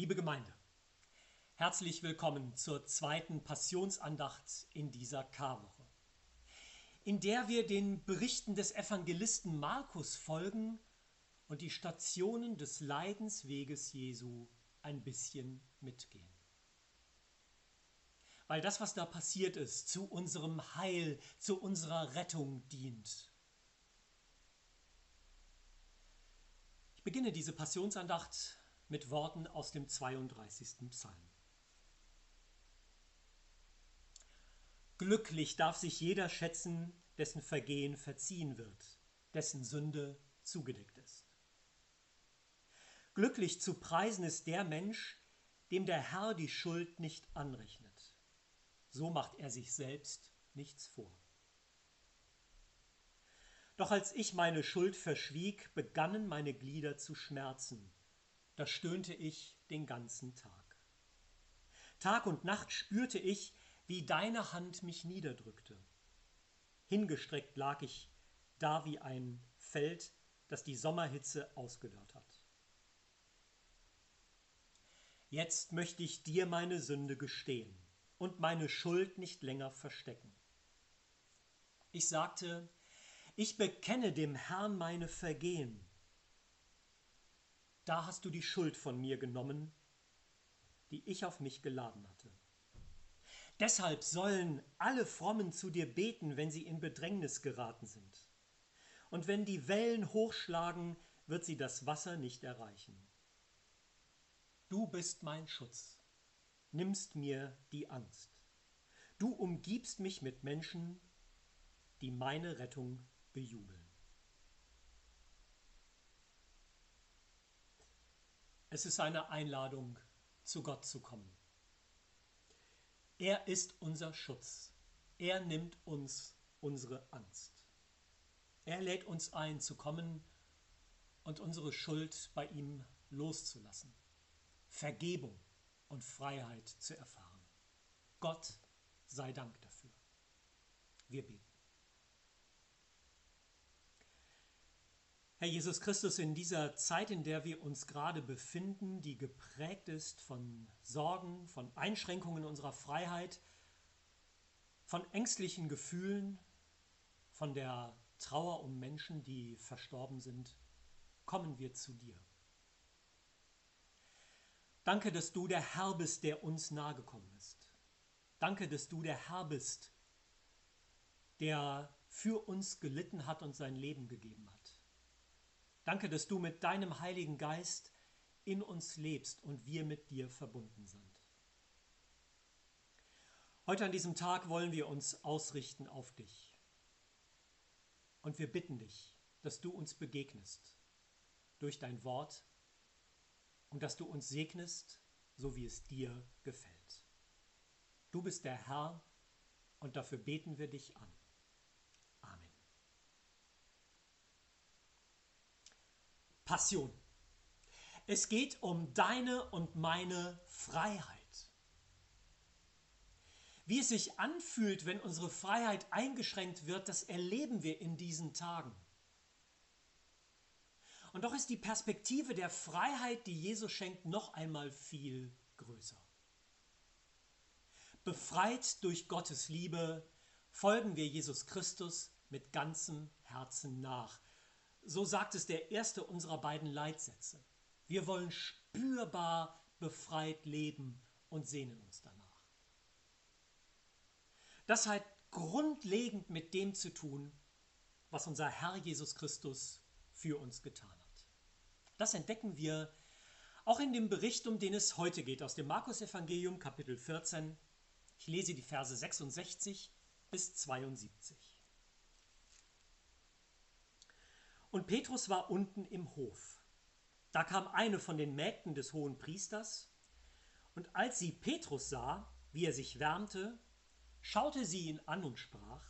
Liebe Gemeinde, herzlich willkommen zur zweiten Passionsandacht in dieser Karwoche, in der wir den Berichten des Evangelisten Markus folgen und die Stationen des Leidensweges Jesu ein bisschen mitgehen. Weil das, was da passiert ist, zu unserem Heil, zu unserer Rettung dient. Ich beginne diese Passionsandacht mit Worten aus dem 32. Psalm. Glücklich darf sich jeder schätzen, dessen Vergehen verziehen wird, dessen Sünde zugedeckt ist. Glücklich zu preisen ist der Mensch, dem der Herr die Schuld nicht anrechnet. So macht er sich selbst nichts vor. Doch als ich meine Schuld verschwieg, begannen meine Glieder zu schmerzen da stöhnte ich den ganzen Tag. Tag und Nacht spürte ich, wie deine Hand mich niederdrückte. Hingestreckt lag ich da wie ein Feld, das die Sommerhitze ausgedörrt hat. Jetzt möchte ich dir meine Sünde gestehen und meine Schuld nicht länger verstecken. Ich sagte, ich bekenne dem Herrn meine Vergehen da hast du die Schuld von mir genommen, die ich auf mich geladen hatte. Deshalb sollen alle Frommen zu dir beten, wenn sie in Bedrängnis geraten sind. Und wenn die Wellen hochschlagen, wird sie das Wasser nicht erreichen. Du bist mein Schutz, nimmst mir die Angst. Du umgibst mich mit Menschen, die meine Rettung bejubeln. Es ist eine Einladung, zu Gott zu kommen. Er ist unser Schutz. Er nimmt uns unsere Angst. Er lädt uns ein, zu kommen und unsere Schuld bei ihm loszulassen. Vergebung und Freiheit zu erfahren. Gott sei Dank dafür. Wir beten. Herr Jesus Christus, in dieser Zeit, in der wir uns gerade befinden, die geprägt ist von Sorgen, von Einschränkungen unserer Freiheit, von ängstlichen Gefühlen, von der Trauer um Menschen, die verstorben sind, kommen wir zu dir. Danke, dass du der Herr bist, der uns nahegekommen ist. Danke, dass du der Herr bist, der für uns gelitten hat und sein Leben gegeben hat. Danke, dass du mit deinem Heiligen Geist in uns lebst und wir mit dir verbunden sind. Heute an diesem Tag wollen wir uns ausrichten auf dich. Und wir bitten dich, dass du uns begegnest durch dein Wort und dass du uns segnest, so wie es dir gefällt. Du bist der Herr und dafür beten wir dich an. Passion. Es geht um deine und meine Freiheit. Wie es sich anfühlt, wenn unsere Freiheit eingeschränkt wird, das erleben wir in diesen Tagen. Und doch ist die Perspektive der Freiheit, die Jesus schenkt, noch einmal viel größer. Befreit durch Gottes Liebe folgen wir Jesus Christus mit ganzem Herzen nach. So sagt es der erste unserer beiden Leitsätze. Wir wollen spürbar befreit leben und sehnen uns danach. Das hat grundlegend mit dem zu tun, was unser Herr Jesus Christus für uns getan hat. Das entdecken wir auch in dem Bericht, um den es heute geht, aus dem Markus-Evangelium, Kapitel 14. Ich lese die Verse 66 bis 72. Und Petrus war unten im Hof. Da kam eine von den Mägden des hohen Priesters, und als sie Petrus sah, wie er sich wärmte, schaute sie ihn an und sprach,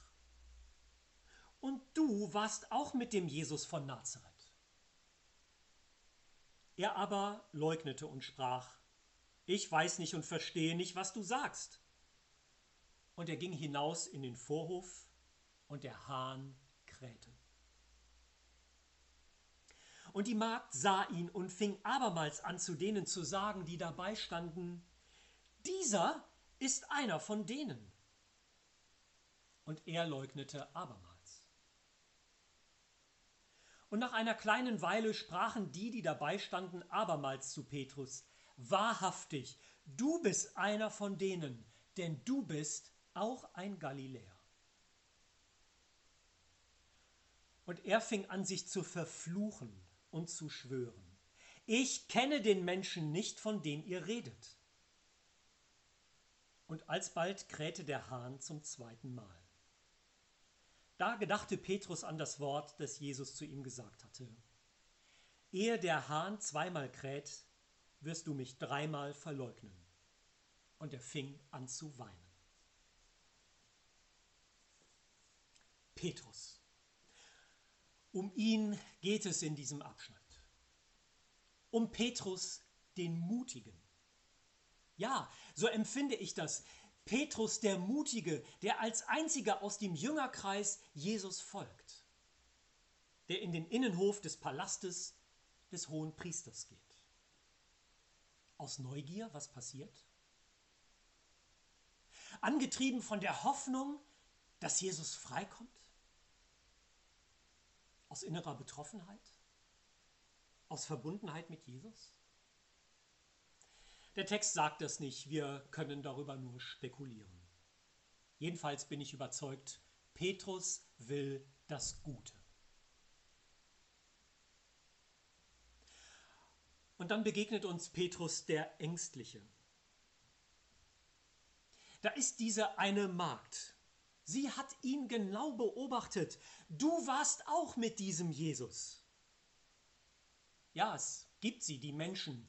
Und du warst auch mit dem Jesus von Nazareth. Er aber leugnete und sprach, Ich weiß nicht und verstehe nicht, was du sagst. Und er ging hinaus in den Vorhof, und der Hahn krähte. Und die Magd sah ihn und fing abermals an zu denen zu sagen, die dabei standen, dieser ist einer von denen. Und er leugnete abermals. Und nach einer kleinen Weile sprachen die, die dabei standen, abermals zu Petrus, Wahrhaftig, du bist einer von denen, denn du bist auch ein Galiläer. Und er fing an, sich zu verfluchen und zu schwören. Ich kenne den Menschen nicht, von dem ihr redet. Und alsbald krähte der Hahn zum zweiten Mal. Da gedachte Petrus an das Wort, das Jesus zu ihm gesagt hatte. Ehe der Hahn zweimal kräht, wirst du mich dreimal verleugnen. Und er fing an zu weinen. Petrus. Um ihn geht es in diesem Abschnitt. Um Petrus, den Mutigen. Ja, so empfinde ich das. Petrus, der Mutige, der als einziger aus dem Jüngerkreis Jesus folgt, der in den Innenhof des Palastes des hohen Priesters geht. Aus Neugier, was passiert? Angetrieben von der Hoffnung, dass Jesus freikommt? Aus innerer Betroffenheit? Aus Verbundenheit mit Jesus? Der Text sagt das nicht, wir können darüber nur spekulieren. Jedenfalls bin ich überzeugt, Petrus will das Gute. Und dann begegnet uns Petrus der Ängstliche. Da ist diese eine Magd, Sie hat ihn genau beobachtet. Du warst auch mit diesem Jesus. Ja, es gibt sie, die Menschen,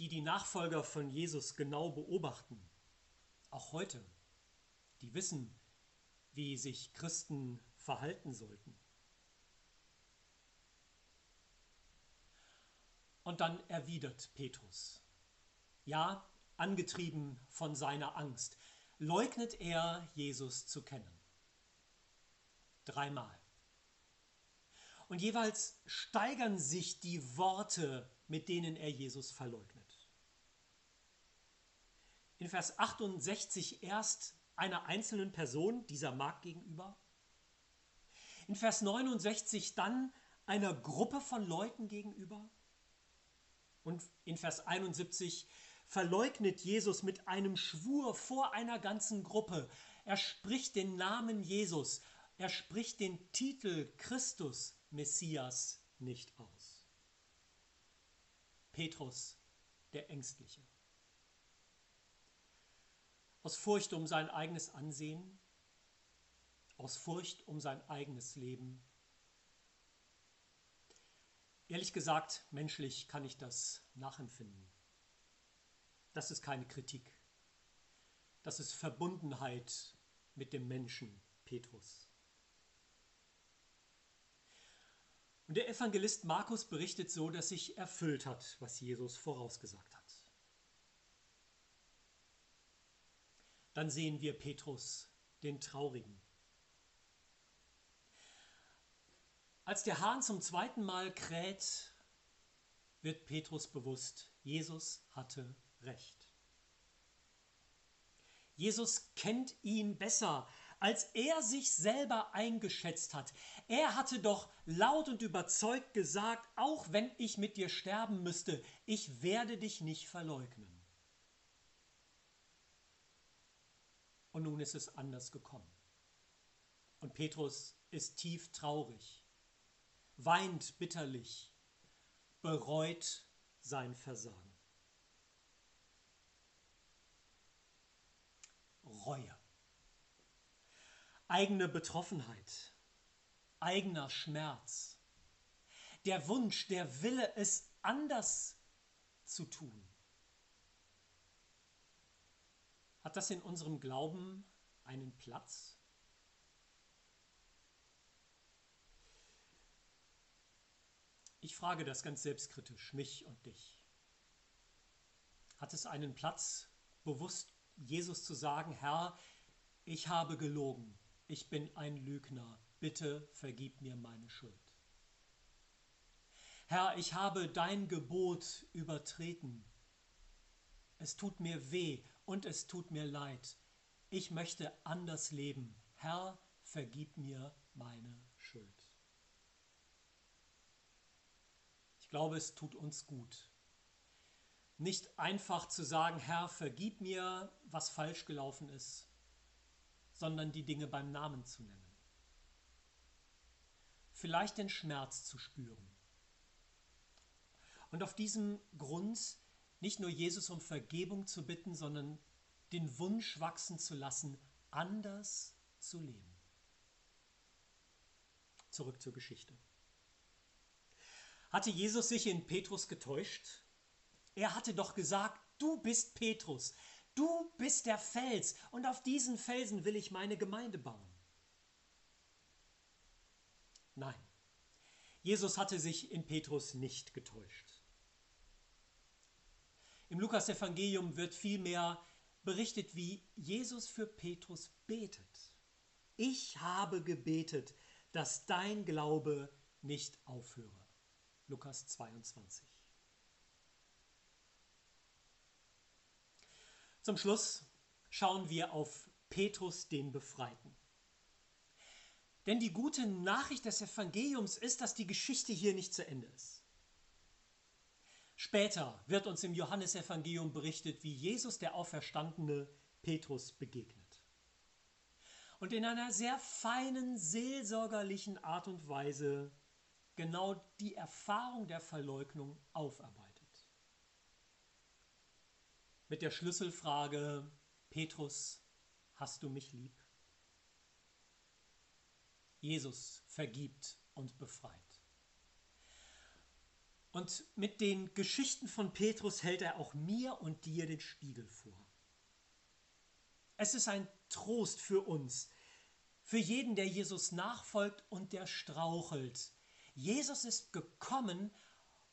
die die Nachfolger von Jesus genau beobachten. Auch heute. Die wissen, wie sich Christen verhalten sollten. Und dann erwidert Petrus. Ja, angetrieben von seiner Angst leugnet er, Jesus zu kennen. Dreimal. Und jeweils steigern sich die Worte, mit denen er Jesus verleugnet. In Vers 68 erst einer einzelnen Person, dieser Magd gegenüber. In Vers 69 dann einer Gruppe von Leuten gegenüber. Und in Vers 71 verleugnet Jesus mit einem Schwur vor einer ganzen Gruppe. Er spricht den Namen Jesus, er spricht den Titel Christus, Messias, nicht aus. Petrus, der Ängstliche. Aus Furcht um sein eigenes Ansehen, aus Furcht um sein eigenes Leben. Ehrlich gesagt, menschlich kann ich das nachempfinden. Das ist keine Kritik. Das ist Verbundenheit mit dem Menschen Petrus. Und der Evangelist Markus berichtet so, dass sich erfüllt hat, was Jesus vorausgesagt hat. Dann sehen wir Petrus, den Traurigen. Als der Hahn zum zweiten Mal kräht, wird Petrus bewusst, Jesus hatte recht. Jesus kennt ihn besser, als er sich selber eingeschätzt hat. Er hatte doch laut und überzeugt gesagt, auch wenn ich mit dir sterben müsste, ich werde dich nicht verleugnen. Und nun ist es anders gekommen. Und Petrus ist tief traurig, weint bitterlich, bereut sein Versagen. Reue. Eigene Betroffenheit, eigener Schmerz, der Wunsch, der Wille, es anders zu tun. Hat das in unserem Glauben einen Platz? Ich frage das ganz selbstkritisch, mich und dich. Hat es einen Platz, bewusst Jesus zu sagen, Herr, ich habe gelogen, ich bin ein Lügner, bitte vergib mir meine Schuld. Herr, ich habe dein Gebot übertreten. Es tut mir weh und es tut mir leid. Ich möchte anders leben. Herr, vergib mir meine Schuld. Ich glaube, es tut uns gut, nicht einfach zu sagen, Herr, vergib mir, was falsch gelaufen ist, sondern die Dinge beim Namen zu nennen. Vielleicht den Schmerz zu spüren. Und auf diesem Grund nicht nur Jesus um Vergebung zu bitten, sondern den Wunsch wachsen zu lassen, anders zu leben. Zurück zur Geschichte. Hatte Jesus sich in Petrus getäuscht? Er hatte doch gesagt, du bist Petrus, du bist der Fels und auf diesen Felsen will ich meine Gemeinde bauen. Nein, Jesus hatte sich in Petrus nicht getäuscht. Im Lukas-Evangelium wird vielmehr berichtet, wie Jesus für Petrus betet. Ich habe gebetet, dass dein Glaube nicht aufhöre. Lukas 22. Zum Schluss schauen wir auf Petrus den Befreiten. Denn die gute Nachricht des Evangeliums ist, dass die Geschichte hier nicht zu Ende ist. Später wird uns im Johannesevangelium berichtet, wie Jesus der Auferstandene Petrus begegnet. Und in einer sehr feinen, seelsorgerlichen Art und Weise genau die Erfahrung der Verleugnung aufarbeitet mit der Schlüsselfrage, Petrus, hast du mich lieb? Jesus vergibt und befreit. Und mit den Geschichten von Petrus hält er auch mir und dir den Spiegel vor. Es ist ein Trost für uns, für jeden, der Jesus nachfolgt und der strauchelt. Jesus ist gekommen,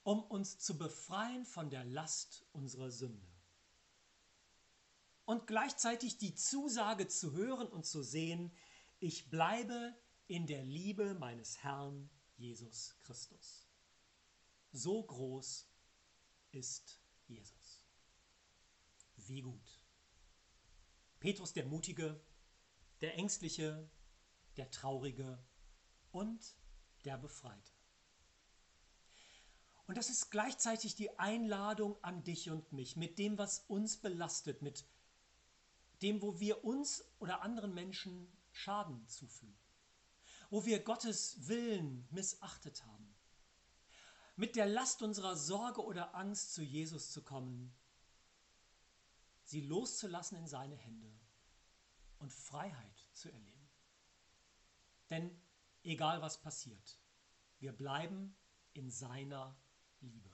um uns zu befreien von der Last unserer Sünde und gleichzeitig die Zusage zu hören und zu sehen, ich bleibe in der Liebe meines Herrn Jesus Christus. So groß ist Jesus. Wie gut. Petrus der Mutige, der Ängstliche, der Traurige und der Befreite. Und das ist gleichzeitig die Einladung an dich und mich, mit dem, was uns belastet, mit dem, wo wir uns oder anderen Menschen Schaden zufügen, wo wir Gottes Willen missachtet haben, mit der Last unserer Sorge oder Angst zu Jesus zu kommen, sie loszulassen in seine Hände und Freiheit zu erleben. Denn egal was passiert, wir bleiben in seiner Liebe.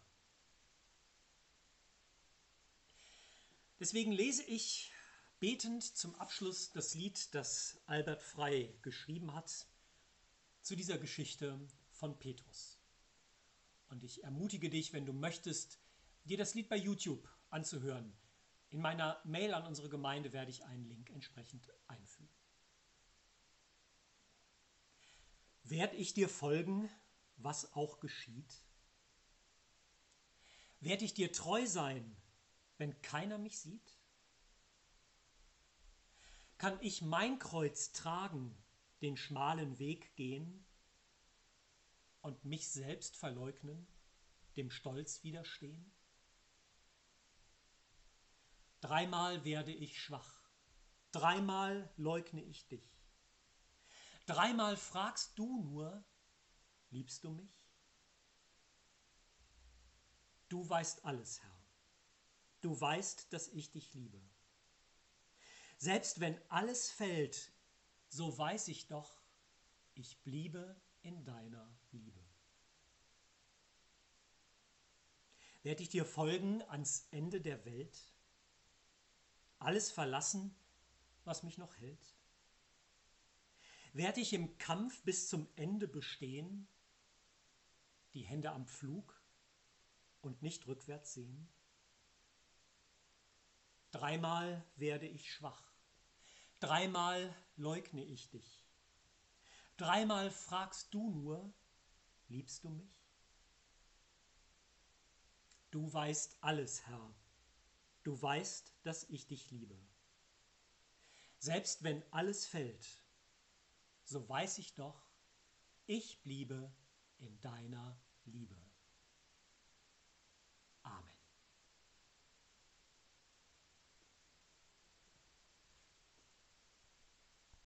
Deswegen lese ich betend zum Abschluss das Lied, das Albert Frey geschrieben hat, zu dieser Geschichte von Petrus. Und ich ermutige dich, wenn du möchtest, dir das Lied bei YouTube anzuhören. In meiner Mail an unsere Gemeinde werde ich einen Link entsprechend einfügen. Werd ich dir folgen, was auch geschieht? Werd ich dir treu sein, wenn keiner mich sieht? Kann ich mein Kreuz tragen, den schmalen Weg gehen und mich selbst verleugnen, dem Stolz widerstehen? Dreimal werde ich schwach, dreimal leugne ich dich. Dreimal fragst du nur, liebst du mich? Du weißt alles, Herr. Du weißt, dass ich dich liebe. Selbst wenn alles fällt, so weiß ich doch, ich bliebe in deiner Liebe. Werde ich dir folgen ans Ende der Welt? Alles verlassen, was mich noch hält? Werde ich im Kampf bis zum Ende bestehen? Die Hände am Pflug und nicht rückwärts sehen? Dreimal werde ich schwach. Dreimal leugne ich dich. Dreimal fragst du nur, liebst du mich? Du weißt alles, Herr. Du weißt, dass ich dich liebe. Selbst wenn alles fällt, so weiß ich doch, ich bliebe in deiner Liebe.